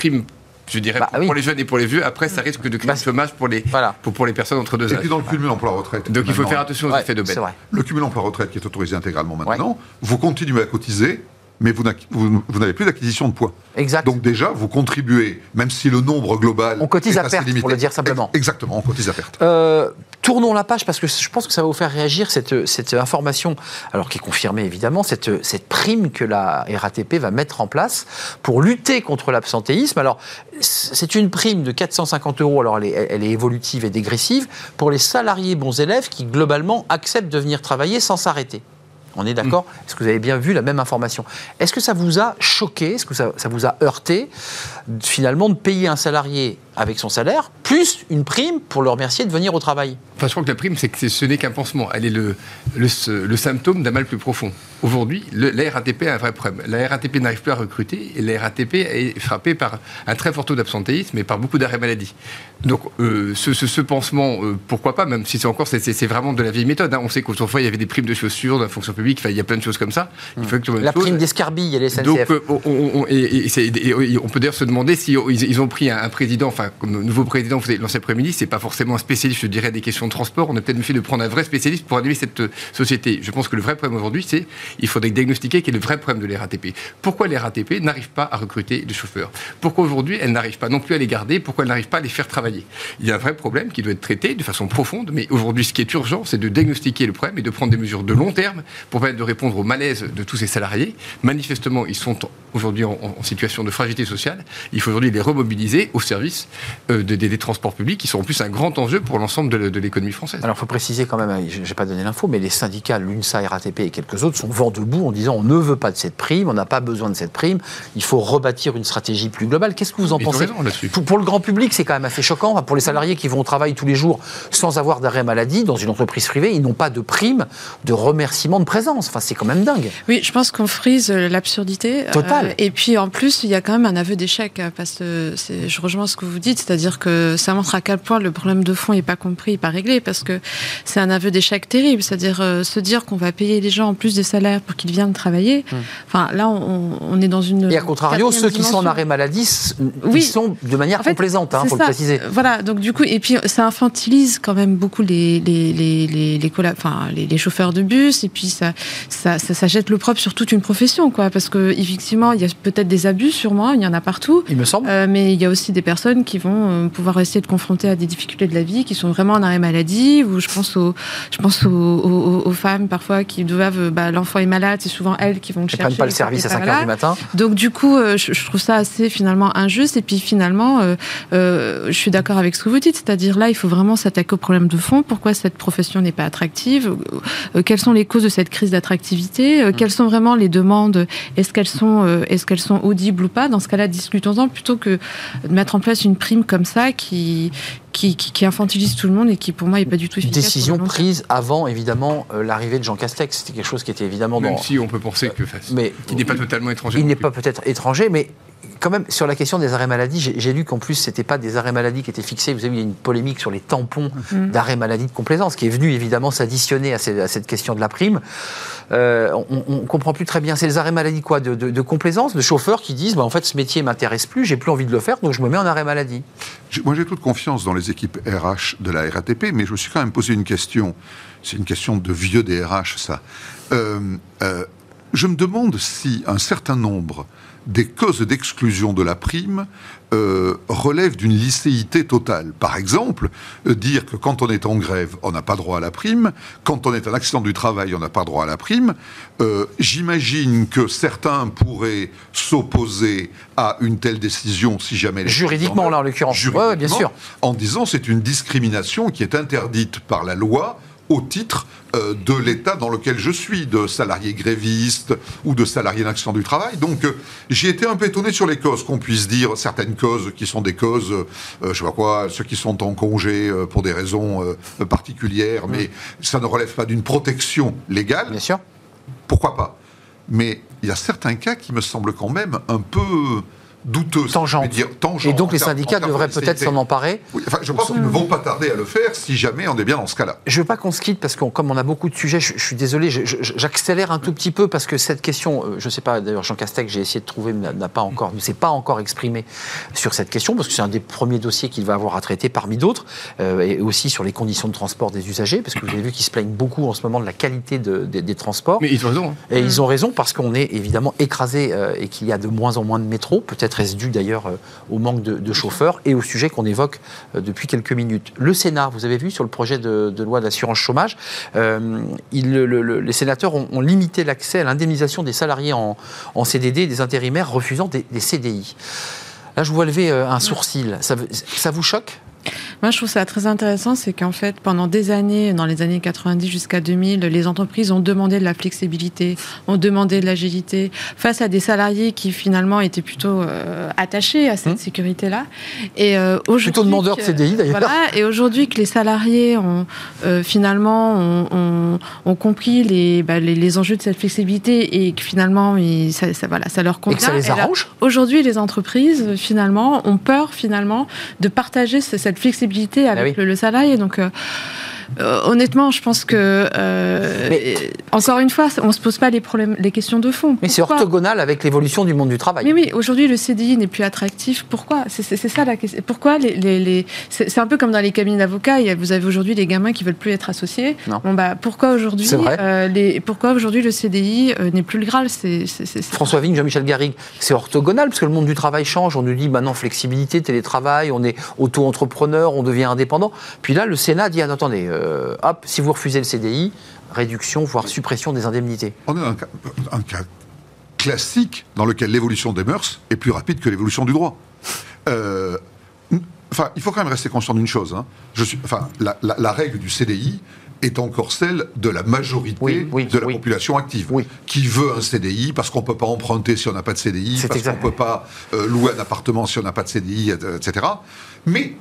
je dirais, Bah pour, oui. pour les jeunes et pour les vieux, après, ça risque de créer Bah, chômage pour les, Voilà. pour, pour les personnes entre deux Et âges. puis dans le cumul emploi-retraite. Donc il faut faire attention aux Ouais, effets de c'est vrai. Le cumul emploi-retraite qui est autorisé intégralement maintenant, vous continuez à cotiser, mais vous n'acqui- vous- vous n'avez plus d'acquisition de poids. Exact. Donc déjà, vous contribuez, même si le nombre global. On cotise est à perte, pour le dire simplement. Ex- Exactement, on cotise à perte. Euh, tournons la page parce que je pense que ça va vous faire réagir cette, cette information, alors qui est confirmée évidemment, cette, cette prime que la RATP va mettre en place pour lutter contre l'absentéisme. Alors, c'est une prime de 450 euros, alors elle est, elle est évolutive et dégressive, pour les salariés bons élèves qui globalement acceptent de venir travailler sans s'arrêter. On est d'accord Est-ce que vous avez bien vu la même information? Est-ce que ça vous a choqué? Est-ce que ça, ça vous a heurté finalement de payer un salarié avec son salaire plus une prime pour le remercier de venir au travail Enfin, je crois que la prime, c'est que ce n'est qu'un pansement. Elle est le, le, le symptôme d'un mal plus profond. Aujourd'hui, la RATP a un vrai problème. La RATP n'arrive plus à recruter et la RATP est frappée par un très fort taux d'absentéisme et par beaucoup d'arrêts maladie. Donc, euh, ce, ce- ce pansement, euh, pourquoi pas, même si c'est encore, c'est- vraiment de la vieille méthode. hein. On sait qu'autrefois, il y avait des primes de chaussures dans la fonction publique, il y a plein de choses comme ça. Il faut que La prime d'escarbille et les SNCF. donc, euh, on, on- on- et- et c'est- et on peut d'ailleurs se demander si ils, ils ont pris un, un président, enfin, comme nouveau président, l'ancien Premier ministre, c'est pas forcément un spécialiste, je dirais, des questions de transport. On a peut-être fait de prendre un vrai spécialiste pour animer cette euh, société. Je pense que le vrai problème aujourd'hui, c'est il faudrait diagnostiquer quel est le vrai problème de l'RATP. Pourquoi les RATP n'arrivent pas à recruter des chauffeurs? Pourquoi aujourd'hui elles n'arrivent pas non plus à les garder? Pourquoi elles n'arrivent pas à les faire travailler? Il y a un vrai problème qui doit être traité de façon profonde, mais aujourd'hui, ce qui est urgent, c'est de diagnostiquer le problème et de prendre des mesures de long terme pour permettre de répondre au malaise de tous ces salariés. Manifestement, ils sont aujourd'hui en situation de fragilité sociale. Il faut aujourd'hui les remobiliser au service euh, de- des- des transports publics, qui sont en plus un grand enjeu pour l'ensemble de, de l'économie. française. Alors, il faut préciser quand même, hein, je n'ai pas donné l'info, mais les syndicats, l'UNSA, RATP et quelques autres sont vent debout en disant on ne veut pas de cette prime, on n'a pas besoin de cette prime, il faut rebâtir une stratégie plus globale. Qu'est-ce que vous en Ils ont pensez pour, pour le grand public, c'est quand même assez choquant. Enfin, Pour les salariés qui vont au travail tous les jours sans avoir d'arrêt maladie dans une entreprise privée, ils n'ont pas de prime, de remerciement de présence. Enfin, c'est quand même dingue. Oui, je pense qu'on frise euh, l'absurdité. Total. Euh, et puis en plus, il y a quand même un aveu d'échec, euh, parce que je rejoins ce que vous dites, c'est-à-dire que ça montre à quel point le problème de fond n'est pas compris, pas réglé, parce que c'est un aveu d'échec terrible. C'est-à-dire euh, se dire qu'on va payer les gens en plus des salaires pour qu'ils viennent travailler. Enfin, là, on, on est dans une. Et à contrario, ceux qui sont en arrêt maladie, Oui. ils sont de manière En fait, complaisante, il faut le préciser. Voilà, donc du coup, et puis ça infantilise quand même beaucoup les, les, les, les, les, colla- enfin, les, les chauffeurs de bus, et puis ça, ça, ça, ça jette l'opprobre sur toute une profession, quoi, parce que effectivement, il y a peut-être des abus, sûrement, il y en a partout. Il me semble. Euh, mais il y a aussi des personnes qui vont euh, pouvoir essayer de confronter à des difficultés de la vie, qui sont vraiment en arrêt maladie, ou je pense aux, je pense aux, aux- aux femmes parfois qui doivent, euh, bah, l'enfant est malade, c'est souvent elles qui vont le chercher. prennent pas le service à ça, 5 et h du matin. Donc du coup, euh, je, trouve ça assez finalement injuste. Et puis finalement, euh, euh, je suis d'accord avec ce que vous dites, c'est-à-dire là, il faut vraiment s'attaquer au problème de fond. Pourquoi cette profession n'est pas attractive? Quelles sont les causes de cette crise d'attractivité? Euh, Quelles sont vraiment les demandes? Est-ce qu'elles sont, est-ce qu'elles sont audibles ou pas? Dans ce cas-là, discutons-en plutôt que de mettre en place une prime comme ça qui qui, qui, qui infantilise tout le monde et qui pour moi n'est pas du tout efficace. Décision prise avant, évidemment, euh, l'arrivée de Jean Castex. C'était quelque chose qui était évidemment Même dans. si on peut penser que Mais qu'il n'est pas totalement étranger. il n'est pas peut-être étranger, mais quand même, sur la question des arrêts maladie, j'ai lu qu'en plus, c'était pas des arrêts maladie qui étaient fixés. Vous savez, il y a une polémique sur les tampons Mm. d'arrêt maladie de complaisance qui est venue évidemment s'additionner à, cette question de la prime. Euh, on ne comprend plus très bien. C'est les arrêts maladie quoi de, de- de complaisance, de chauffeurs qui disent bah, en fait, ce métier m'intéresse plus, j'ai plus envie de le faire, donc je me mets en arrêt maladie. Moi, j'ai toute confiance dans les équipes RH de la RATP, mais je me suis quand même posé une question. C'est une question de vieux des RH, ça. Euh, euh, je me demande si un certain nombre des causes d'exclusion de la prime euh, relèvent d'une licéité totale. Par exemple, euh, dire que quand on est en grève, on n'a pas droit à la prime, quand on est un accident du travail, on n'a pas droit à la prime. Euh, J'imagine que certains pourraient s'opposer à une telle décision si jamais... Juridiquement, en là, en l'occurrence. Juridiquement, Ouais, bien sûr. en disant c'est une discrimination qui est interdite par la loi au titre euh, de l'État dans lequel je suis, de salarié gréviste ou de salarié d'accident du travail. Donc euh, j'ai été un peu étonné sur les causes, qu'on puisse dire certaines causes qui sont des causes, euh, je sais pas quoi, ceux qui sont en congé euh, pour des raisons euh, particulières, mais ça ne relève pas d'une protection légale Bien sûr. pourquoi pas? Mais il y a certains cas qui me semblent quand même un peu douteux. dire, tangentes Et donc les syndicats devraient de peut-être s'en emparer. Oui, enfin, je pense qu'ils ne vont pas tarder à le faire si jamais on est bien dans ce cas-là. Je veux pas qu'on se quitte parce que comme on a beaucoup de sujets, je, je suis désolé, j'accélère un tout petit peu parce que cette question, euh, je sais pas, d'ailleurs Jean Castex, j'ai essayé de trouver, n'a pas encore, ne s'est pas encore exprimé sur cette question parce que c'est un des premiers dossiers qu'il va avoir à traiter parmi d'autres, euh, et aussi sur les conditions de transport des usagers, parce que vous avez vu qu'ils se plaignent beaucoup en ce moment de la qualité de- des- des transports. Mais ils ont raison. hein. Et ils ont raison parce qu'on est évidemment écrasé euh, et qu'il y a de moins en moins de métros. Peut-être est-ce dû d'ailleurs euh, au manque de, chauffeurs et au sujet qu'on évoque euh, depuis quelques minutes. Le Sénat, vous avez vu sur le projet de, loi d'assurance chômage, euh, les sénateurs ont, limité l'accès à l'indemnisation des salariés en, en CDD et des intérimaires refusant des, CDI. Là, je vous vois lever un sourcil. Ça vous choque? Moi, je trouve ça très intéressant, c'est qu'en fait, pendant des années, dans les années 90 jusqu'à 2000, les entreprises ont demandé de la flexibilité, ont demandé de l'agilité face à des salariés qui finalement étaient plutôt euh, attachés à cette Mmh. sécurité-là. Et euh, aujourd'hui, Plutôt demandeurs de CDI, d'ailleurs. Voilà, et aujourd'hui que les salariés ont euh, finalement ont, ont- ont compris les, bah, les, les enjeux de cette flexibilité et que finalement ils- ça, ça- voilà, ça leur et convient. que ça les arrange Aujourd'hui, les entreprises, finalement, ont peur, finalement, de partager ce- cette flexibilité avec Ah oui. le, le salarié. Donc, euh, honnêtement, je pense que, euh, Mais- euh, encore une fois, on ne se pose pas les, problèmes, les questions de fond. Mais c'est orthogonal avec l'évolution du monde du travail. mais oui, aujourd'hui, le CDI n'est plus attractif. Pourquoi? C'est ça la question. Pourquoi les, les, les- C'est un peu comme dans les cabinets d'avocats. Vous avez aujourd'hui des gamins qui veulent plus être associés. Non. Bon, bah, pourquoi aujourd'hui euh, les- Pourquoi aujourd'hui le CDI euh, n'est plus le Graal? C'est François Vigne, Jean-Michel Garrigue, c'est orthogonal parce que le monde du travail change. On nous dit maintenant flexibilité, télétravail, on est auto-entrepreneur, on devient indépendant. Puis là, le Sénat dit ah, attendez, euh, hop, si vous refusez le CDI, réduction, voire suppression des indemnités. On est dans un cas, un cas classique dans lequel l'évolution des mœurs est plus rapide que l'évolution du droit. Euh, enfin, il faut quand même rester conscient d'une chose. hein. Je suis, enfin, la, la- la règle du CDI est encore celle de la majorité Oui, oui, de la oui. population active, qui veut un CDI parce qu'on ne peut pas emprunter si on n'a pas de CDI, parce qu'on ne peut pas euh, louer un appartement si on n'a pas de CDI, etc. Mais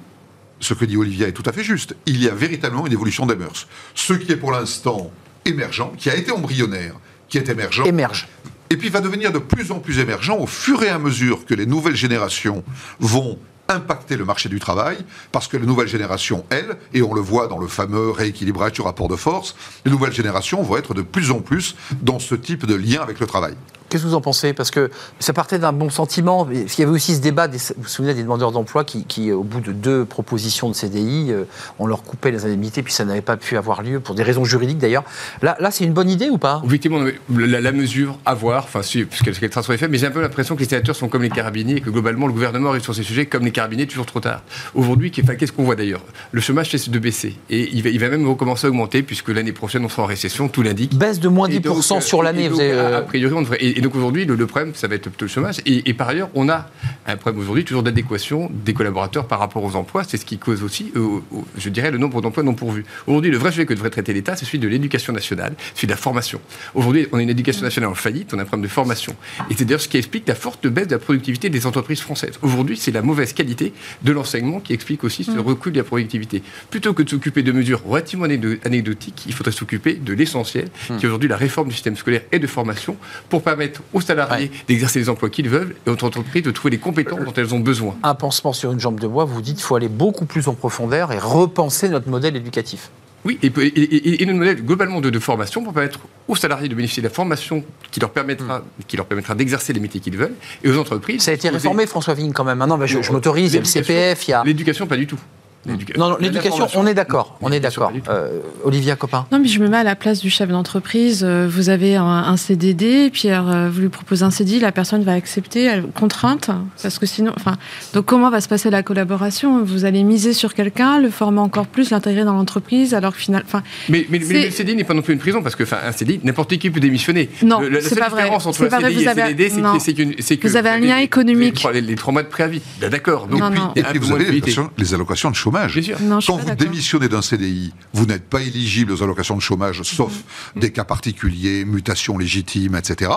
ce que dit Olivia est tout à fait juste. Il y a véritablement une évolution des mœurs. Ce qui est pour l'instant émergent, qui a été embryonnaire, qui est émergent, Émerge. et puis va devenir de plus en plus émergent au fur et à mesure que les nouvelles générations vont impacter le marché du travail, parce que les nouvelles générations, elles, et on le voit dans le fameux rééquilibrage du rapport de force, les nouvelles générations vont être de plus en plus dans ce type de lien avec le travail. Qu'est-ce que vous en pensez? Parce que ça partait d'un bon sentiment. Il y avait aussi ce débat, des, vous vous souvenez des demandeurs d'emploi qui, qui, au bout de deux propositions de CDI, euh, on leur coupait les indemnités, puis ça n'avait pas pu avoir lieu, pour des raisons juridiques d'ailleurs. Là, là c'est une bonne idée ou pas? Effectivement, la, la mesure à voir, enfin, si, puisqu'elle qu'elle sera sur les faits, mais j'ai un peu l'impression que les sénateurs sont comme les carabiniers et que globalement le gouvernement arrive sur ces sujets comme les carabiniers toujours trop tard. Aujourd'hui, qu'est-ce qu'on voit d'ailleurs? Le chômage cesse de baisser et il va, il va même recommencer à augmenter puisque l'année prochaine on sera en récession, tout l'indique. Baisse de moins Et 10% donc, euh, sur l'année. euh, a priori, on devrait. Et, et donc aujourd'hui, le, le problème, ça va être plutôt le chômage. Et, et par ailleurs, on a un problème aujourd'hui toujours d'adéquation des collaborateurs par rapport aux emplois. C'est ce qui cause aussi, euh, je dirais, le nombre d'emplois non pourvus. Aujourd'hui, le vrai sujet que devrait traiter l'État, c'est celui de l'éducation nationale, celui de la formation. Aujourd'hui, on a une éducation nationale en faillite, on a un problème de formation. Et c'est d'ailleurs ce qui explique la forte baisse de la productivité des entreprises françaises. Aujourd'hui, c'est la mauvaise qualité de l'enseignement qui explique aussi ce recul de la productivité. Plutôt que de s'occuper de mesures relativement anecdotiques, il faudrait s'occuper de l'essentiel, qui est aujourd'hui la réforme du système scolaire et de formation, pour permettre aux salariés d'exercer les emplois qu'ils veulent et aux entreprises de trouver les compétences dont elles ont besoin. un pansement sur une jambe de bois, vous dites qu'il faut aller beaucoup plus en profondeur et repenser notre modèle éducatif. Oui, et, et, et- et notre modèle globalement de, de formation pour permettre aux salariés de bénéficier de la formation qui leur permettra, qui leur permettra d'exercer les métiers qu'ils veulent, et aux entreprises. Ça a été réformé, François Vigne, quand même. Maintenant, bah, je, je m'autorise, il y a le CPF, il y a... L'éducation, pas du tout. L'éduca- Non, non, l'éducation, on est d'accord. On est d'accord. Euh, Olivia Copin. Non, mais je me mets à la place du chef d'entreprise. Euh, Vous avez un, un CDD, puis alors, euh, vous lui proposez un CDI, la personne va accepter, elle, contrainte, parce que sinon, enfin, donc comment va se passer la collaboration? Vous allez miser sur quelqu'un, le former encore plus, l'intégrer dans l'entreprise, alors que finalement, enfin, Mais, mais, mais C'est- le CDI n'est pas non plus une prison, parce que enfin, un CDI, n'importe qui peut démissionner. Non, Le- la c'est seule pas vrai. différence entre C'est un pas vrai, CDI et un avez- CDD, c'est que, c'est que- Vous avez un lien économique. Les, trois- mois de préavis. Ben, D'accord. Donc, Et puis vous avez les allocations de chômage. Bien sûr. non, je suis Quand vous démissionnez d'un CDI, vous n'êtes pas éligible aux allocations de chômage, sauf des cas particuliers, mutations légitimes, etc.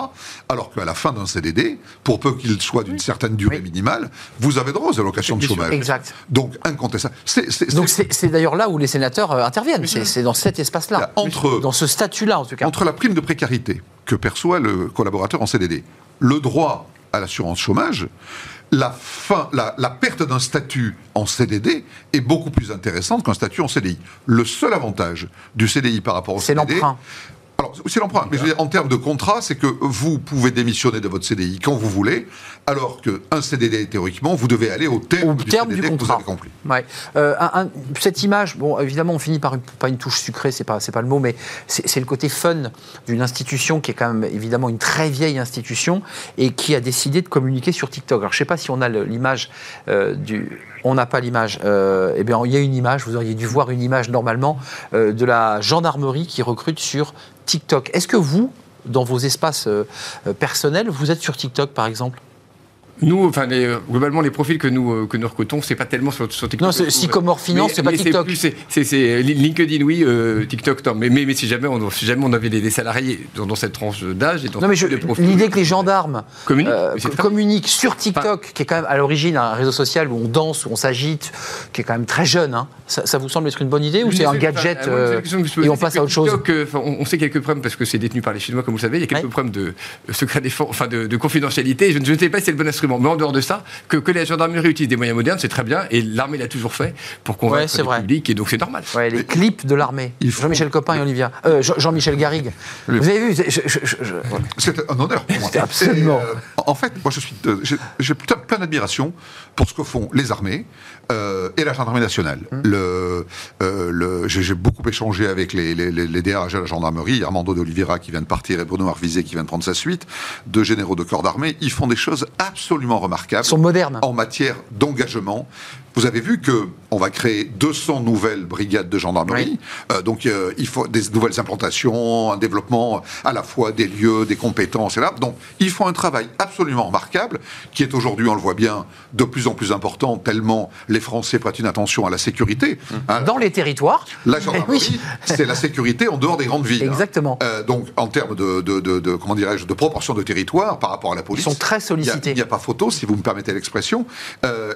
Alors qu'à la fin d'un CDD, pour peu qu'il soit d'une certaine durée minimale, vous avez droit aux allocations de chômage. Exact. Donc, incontestable. Donc c'est- d'ailleurs là où les sénateurs euh, interviennent. C'est c'est dans cet espace-là. Entre- Dans ce statut-là, en tout cas. entre la prime de précarité que perçoit le collaborateur en CDD, le droit à l'assurance chômage, la, fin, la, la perte d'un statut en CDD est beaucoup plus intéressante qu'un statut en CDI. Le seul avantage du CDI par rapport au C'est CDD... Alors, c'est l'emprunt, mais je veux dire, en termes de contrat, c'est que vous pouvez démissionner de votre CDI quand vous voulez, alors qu'un CDD, théoriquement, vous devez aller au terme, Au du, terme CDD du que vous contrat. avez compris. Ouais. Euh, un- un- cette image, bon, évidemment, on finit par une, pas une touche sucrée, c'est pas, pas le mot, mais c'est le côté fun d'une institution qui est quand même évidemment une très vieille institution et qui a décidé de communiquer sur TikTok. Alors, je sais pas si on a l'image euh, du. On n'a pas l'image. Euh, eh bien, il y a une image. Vous auriez dû voir une image normalement euh, de la gendarmerie qui recrute sur TikTok. Est-ce que vous, dans vos espaces euh, personnels, vous êtes sur TikTok, par exemple? Nous, enfin, les, globalement, les profils que nous, euh, que nous recrutons, c'est pas tellement sur, sur TikTok. Non, c'est Sycomore Finance, c'est pas TikTok. C'est LinkedIn, oui, euh, TikTok, non. Mais, mais, mais si, jamais on, si jamais on avait des, salariés dans, dans cette tranche d'âge et dans Non, mais l'idée que les gendarmes communiquent, euh, communiquent sur TikTok, qui est quand même à l'origine un réseau social où on danse, où on s'agite, qui est quand même très jeune, hein. ça, ça vous semble être une bonne idée ou c'est un gadget euh, et on passe à autre chose? TikTok, on, on sait quelques problèmes parce que c'est détenu par les Chinois, comme vous le savez. Il y a quelques Ouais. problèmes de secret défense, enfin de, de confidentialité. Je ne sais pas si c'est le bon instrument. Mais en dehors de ça, que, que la gendarmerie utilise des moyens modernes, c'est très bien. Et l'armée l'a toujours fait pour Ouais, convaincre c'est le vrai. public. Et donc c'est normal. Ouais, les clips de l'armée. Faut- Jean-Michel Copin et Olivia. Euh, Jean- Jean-Michel Garrigue. Le- Vous avez vu je- je- je- je- voilà. C'est un honneur pour moi. C'est absolument. En fait, moi, je suis, j'ai- plein, d'admiration pour ce que font les armées euh, et la gendarmerie nationale. Hum. Le, euh, le- j'ai, beaucoup échangé avec les, les, les, DRH de la gendarmerie, Armando de Oliveira qui vient de partir et Bruno Arvizet qui vient de prendre sa suite, deux généraux de corps d'armée. Ils font des choses absolument remarquables Ils sont modernes. en matière d'engagement. Vous avez vu que on va créer 200 nouvelles brigades de gendarmerie. Euh, donc euh, il faut des nouvelles implantations, un développement à la fois des lieux, des compétences et là. Donc ils font un travail absolument remarquable qui est aujourd'hui, on le voit bien, de plus en plus important tellement les Français prêtent une attention à la sécurité. Hein, Dans les territoires. la (laughs) gendarmerie, c'est la sécurité en dehors des grandes villes. hein. Exactement. Euh, donc, en termes de, de, de- de- comment dirais-je, de proportion de territoire par rapport à la Ils police, sont très il n'y a, sollicités. a pas photo, si vous me permettez l'expression.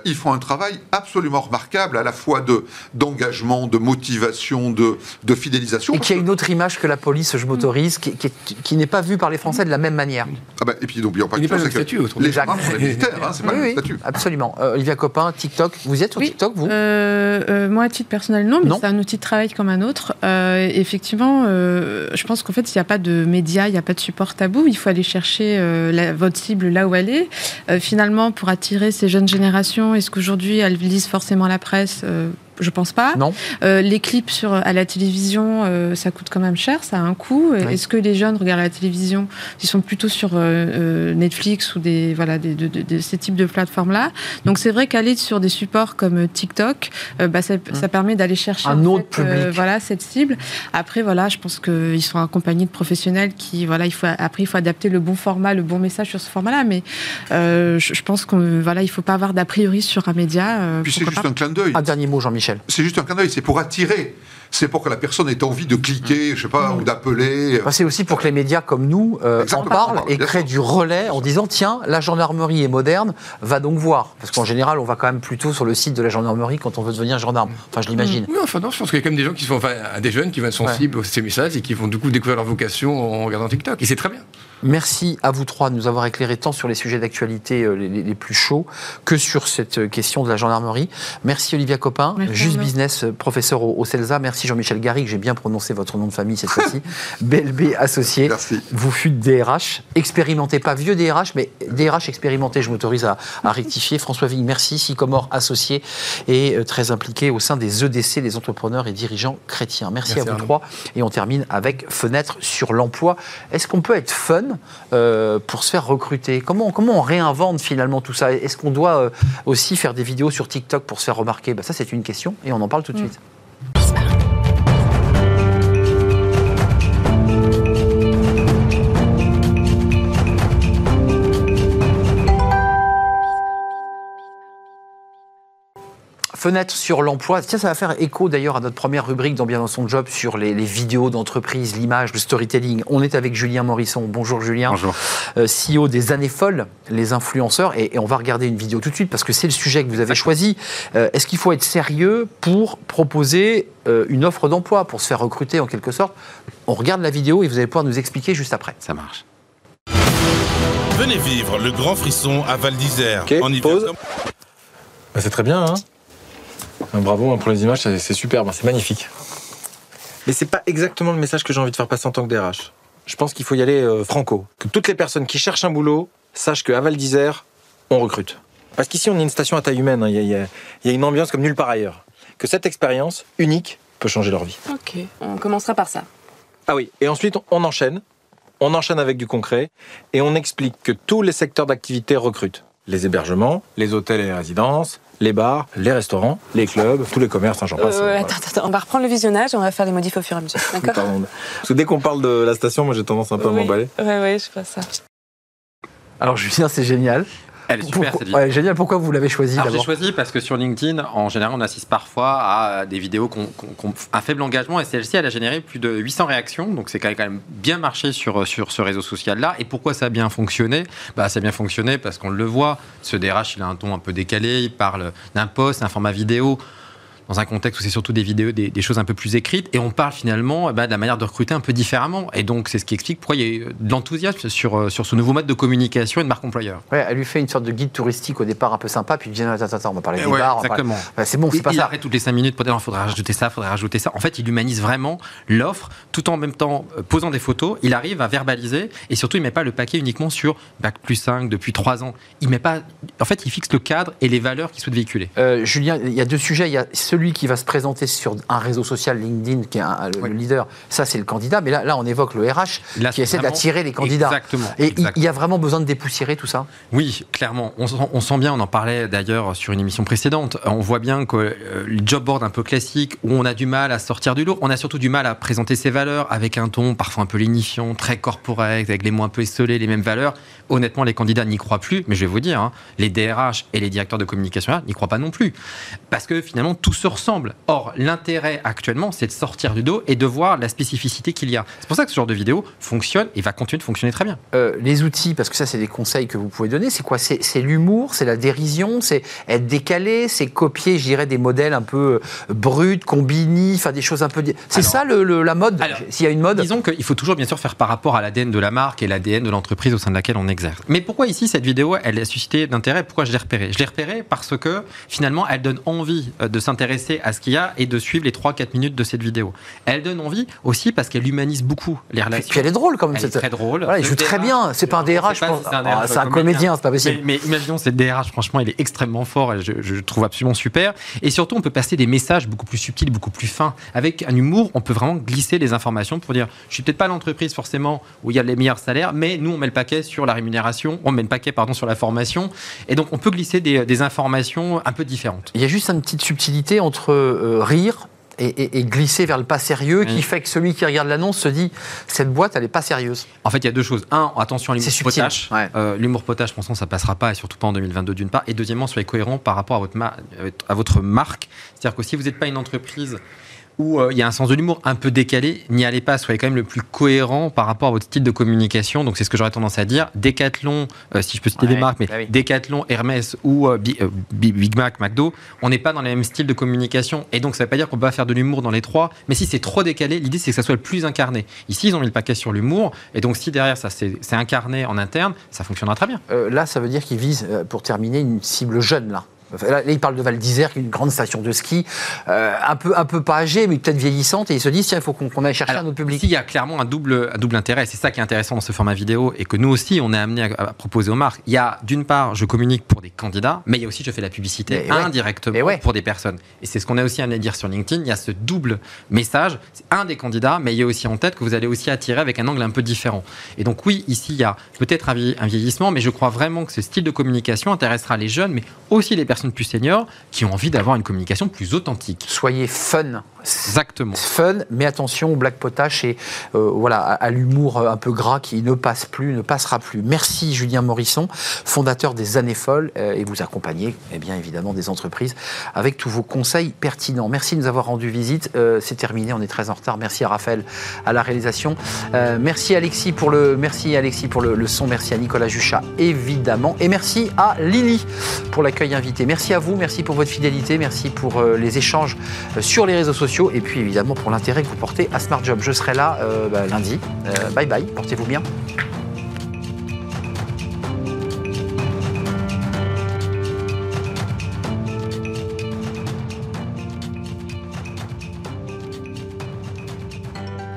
Ils font un travail absolument remarquable, à la fois de d'engagement, de motivation, de, de fidélisation. Et qui a une autre image que la police, je m'autorise, qui, qui, est- qui n'est pas vue par les Français de la même manière. Ah bah, et puis n'oublions pas Il que pas le c'est même que statut, autrement. les gendarmes sont des militaires, hein, c'est pas Oui, le oui, statut. absolument. Euh, Olivia Copin, TikTok, vous y êtes sur Oui. TikTok, vous? Euh, euh, moi, à titre personnel, non, mais Non. c'est un outil de travail comme un autre. Euh, effectivement, euh, je pense qu'en fait, il n'y a pas de médias, il n'y a pas de support tabou. Il faut aller chercher euh, la- votre cible là où elle est. Euh, finalement, pour attirer ces jeunes générations, est-ce qu'aujourd'hui elles forcément la presse Euh, je pense pas. Non. Euh, les clips sur, à la télévision, euh, ça coûte quand même cher, ça a un coût. Oui. Est-ce que les jeunes regardent la télévision Ils sont plutôt sur euh, euh, Netflix ou des, voilà, des, de, de- de ces types de plateformes-là? Donc c'est vrai qu'aller sur des supports comme euh, TikTok, euh, bah, ça, ça permet d'aller chercher Un autre fait, euh, public. voilà, cette cible. Après, voilà, je pense qu'ils sont accompagnés de professionnels qui, voilà, il faut, après, il faut adapter le bon format, le bon message sur ce format-là. Mais euh, je, je pense qu'il voilà, il faut pas avoir d'a priori sur un média. euh, Puis c'est juste pas. un clin d'œil. Un dernier mot, Jean-Michel. C'est juste un clin c'est pour attirer. C'est pour que la personne ait envie de cliquer, je sais pas, ou d'appeler. Bah, C'est aussi pour que les médias comme nous euh, en parlent et créent sûr. du relais en disant tiens, la gendarmerie est moderne, va donc voir. Parce qu'en général, on va quand même plutôt sur le site de la gendarmerie quand on veut devenir gendarme. Enfin, je l'imagine. Oui, enfin non, je pense qu'il y a quand même des gens qui sont, enfin, des jeunes qui vont être sensibles à ces messages et qui vont du coup découvrir leur vocation en regardant TikTok. Et c'est très bien. Merci à vous trois de nous avoir éclairé tant sur les sujets d'actualité euh, les, plus chauds que sur cette euh, question de la gendarmerie. Merci Olivia Copin, Merci, Juste. Business, euh, professeur au, au CELSA. Merci Jean-Michel Garrigue, j'ai bien prononcé votre nom de famille cette fois-ci. (laughs) BLB associé. Merci. Vous fûtes DRH, expérimenté, pas vieux DRH, mais DRH expérimenté, je m'autorise à, à rectifier. François Vigne, merci. Sycomore associé et euh, très impliqué au sein des EDC, les entrepreneurs et dirigeants chrétiens. Merci, Merci, à vous Arnaud. trois. Et on termine avec fenêtre sur l'emploi. Est-ce qu'on peut être fun euh, pour se faire recruter? Comment, comment on réinvente finalement tout ça? Est-ce qu'on doit euh, aussi faire des vidéos sur TikTok pour se faire remarquer? Bah, Ça, c'est une question et on en parle tout de suite. Fenêtre sur l'emploi. Tiens, ça va faire écho d'ailleurs à notre première rubrique dans Bien dans son job sur les, les vidéos d'entreprise, l'image, le storytelling. On est avec Julien Morisson. Bonjour Julien. Bonjour. Euh, CEO des années folles, les influenceurs. Et, et on va regarder une vidéo tout de suite parce que c'est le sujet que vous avez choisi. Euh, Est-ce qu'il faut être sérieux pour proposer euh, une offre d'emploi, pour se faire recruter en quelque sorte? On regarde la vidéo et vous allez pouvoir nous expliquer juste après. Ça marche. Venez vivre le grand frisson à Val d'Isère. Ok, en hiver pause. comme- Bah, c'est très bien, hein Bravo hein, pour les images, c'est superbe, hein, c'est magnifique. Mais c'est pas exactement le message que j'ai envie de faire passer en tant que DRH. Je pense qu'il faut y aller euh, franco. Que toutes les personnes qui cherchent un boulot sachent qu'à Val d'Isère, on recrute. Parce qu'ici, on est une station à taille humaine. hein. Il y, a- il y a- il y a une ambiance comme nulle part ailleurs. Que cette expérience unique peut changer leur vie. Ok, on commencera par ça. Ah oui, et ensuite, on enchaîne. On enchaîne avec du concret et on explique que tous les secteurs d'activité recrutent. Les hébergements, les hôtels et les résidences, les bars, les restaurants, les clubs, tous les commerces, hein, j'en passe. Euh, attends, attends, on va reprendre le visionnage et on va faire les modifs au fur et à mesure. D'accord. Parce que dès qu'on parle de la station, moi j'ai tendance un peu à m'emballer. Ouais, ouais, je fais ça. Alors Julien, c'est génial. Elle est super, Pourquoi- cette vidéo. ouais, génial. Pourquoi vous l'avez choisi Alors j'ai choisi parce que sur LinkedIn, en général, on assiste parfois à des vidéos qui ont, un faible engagement et celle-ci, elle a généré plus de 800 réactions, donc c'est quand même bien marché sur, sur ce réseau social-là. Et pourquoi ça a bien fonctionné? Bah, Ça a bien fonctionné parce qu'on le voit, ce DRH, il a un ton un peu décalé, il parle d'un poste, d'un format vidéo, dans un contexte où c'est surtout des vidéos, des, des choses un peu plus écrites, et on parle finalement ben, de la manière de recruter un peu différemment. Et donc c'est ce qui explique pourquoi il y a eu de l'enthousiasme sur, euh, sur ce nouveau mode de communication et de marque employeur. Ouais, elle lui fait une sorte de guide touristique au départ un peu sympa, puis il dit attends, attends, on va parler des ouais, bars. exactement. C'est bon, c'est pas il ça. arrête toutes les 5 minutes pour dire il faudrait rajouter ça, il faudrait rajouter ça. En fait, il humanise vraiment l'offre tout en même temps euh, posant des photos. Il arrive à verbaliser et surtout, il met pas le paquet uniquement sur Bac plus 5 depuis 3 ans. Il met pas. En fait, il fixe le cadre et les valeurs qu'il souhaite véhiculer. Euh, Julien, il y a deux sujets. Il y a celui celui qui va se présenter sur un réseau social, LinkedIn, qui est un- le, le leader, ça c'est le candidat. Mais là, là on évoque le RH Là, qui essaie d'attirer les candidats. Exactement, Et il- exactement. il y a vraiment besoin de dépoussiérer tout ça. Oui, clairement. On, sent- on sent bien, on en parlait d'ailleurs sur une émission précédente, on voit bien que euh, le job board un peu classique, où on a du mal à sortir du lot, on a surtout du mal à présenter ses valeurs avec un ton parfois un peu lénifiant, très corporate, avec les mots un peu esselés, les mêmes valeurs. Honnêtement, les candidats n'y croient plus, mais je vais vous dire, hein, les DRH et les directeurs de communication n'y croient pas non plus. Parce que finalement, tout se ressemble. Or, l'intérêt actuellement, c'est de sortir du dos et de voir la spécificité qu'il y a. C'est pour ça que ce genre de vidéo fonctionne et va continuer de fonctionner très bien. Euh, les outils, parce que ça, c'est des conseils que vous pouvez donner. C'est quoi? C'est l'humour, c'est la dérision, c'est être décalé, c'est copier, je dirais, des modèles un peu euh, bruts, combini, enfin des choses un peu. C'est ça le- le- la mode? S'il y a une mode? Disons qu'il faut toujours bien sûr faire par rapport à l'ADN de la marque et l'ADN de l'entreprise au sein de laquelle on exerce. Mais pourquoi ici cette vidéo elle a suscité d'intérêt? Pourquoi je l'ai repérée? Je l'ai repérée parce que finalement elle donne envie euh, de s'intéresser à ce qu'il y a et de suivre les 3-4 minutes de cette vidéo. Elle donne envie aussi parce qu'elle humanise beaucoup les relations. Puis elle est drôle quand même. Elle est cette- très drôle. Voilà, il joue très bien. C'est pas un DRH, je pense. si c'est un Ah, c'est un comédien, c'est pas possible. Mais, mais imaginons cette DRH, franchement, il est extrêmement fort et je, je trouve absolument super. Et surtout, on peut passer des messages beaucoup plus subtils, beaucoup plus fins. Avec un humour, on peut vraiment glisser des informations pour dire je suis peut-être pas l'entreprise forcément où il y a les meilleurs salaires, mais nous, on met le paquet sur la rémunération, on met le paquet, pardon, sur la formation. Et donc, on peut glisser des, des informations un peu différentes. Il y a juste une petite subtilité entre euh, rire et, et- et glisser vers le pas sérieux qui Oui. fait que celui qui regarde l'annonce se dit cette boîte, elle est pas sérieuse. En fait, il y a deux choses. Un, attention à l'humour potache. ouais. Euh, l'humour potache, pensons, ça passera pas, et surtout pas en 2022 d'une part. Et deuxièmement, soyez cohérent par rapport à votre, ma- à votre marque. C'est-à-dire que si vous n'êtes pas une entreprise où euh, il y a un sens de l'humour un peu décalé, n'y allez pas, soyez quand même le plus cohérent par rapport à votre style de communication. Donc c'est ce que j'aurais tendance à dire. Decathlon, euh, si je peux citer Ouais, des marques, mais bah oui. Decathlon, Hermès ou euh, Bi- Bi- Big Mac, McDo, on n'est pas dans les mêmes styles de communication. Et donc ça ne veut pas dire qu'on peut pas faire de l'humour dans les trois, mais si c'est trop décalé, l'idée c'est que ça soit le plus incarné. Ici, ils ont mis le paquet sur l'humour, et donc si derrière ça c'est incarné en interne, ça fonctionnera très bien. Là, ça veut dire qu'il vise, euh, pour terminer, une cible jeune là. Là, il parle de Val d'Isère, qui est une grande station de ski, euh, un, peu, un peu pas âgée, mais peut-être vieillissante, et ils se disent tiens, il faut qu'on aille chercher Alors, un autre public. Ici, il y a clairement un double, un double intérêt. C'est ça qui est intéressant dans ce format vidéo et que nous aussi, on est amené à, à proposer aux marques. Il y a, d'une part, je communique pour des candidats, mais il y a aussi, je fais la publicité Mais indirectement Mais ouais. pour des personnes. Et c'est ce qu'on a aussi amené à dire sur LinkedIn. Il y a ce double message. C'est un des candidats, mais il y a aussi en tête que vous allez aussi attirer avec un angle un peu différent. Et donc, oui, ici, il y a peut-être un vieillissement, mais je crois vraiment que ce style de communication intéressera les jeunes, mais aussi les personnes plus seniors qui ont envie d'avoir une communication plus authentique. Soyez fun. Exactement. Fun, mais attention au black potache et euh, voilà, à, l'humour un peu gras qui ne passe plus, ne passera plus. Merci Julien Morisson, fondateur des Années Folles, euh, et vous accompagnez eh bien évidemment des entreprises avec tous vos conseils pertinents. Merci de nous avoir rendu visite. Euh, C'est terminé, on est très en retard. Merci à Raphaël à la réalisation. Merci Alexis pour le, merci Alexis pour le, le son. Merci à Nicolas Juchat évidemment, et merci à Lily pour l'accueil invité. Merci à vous, merci pour votre fidélité, merci pour les échanges sur les réseaux et puis évidemment pour l'intérêt que vous portez à Smart Job. Je serai là euh, bah, lundi. Euh, bye bye, portez-vous bien.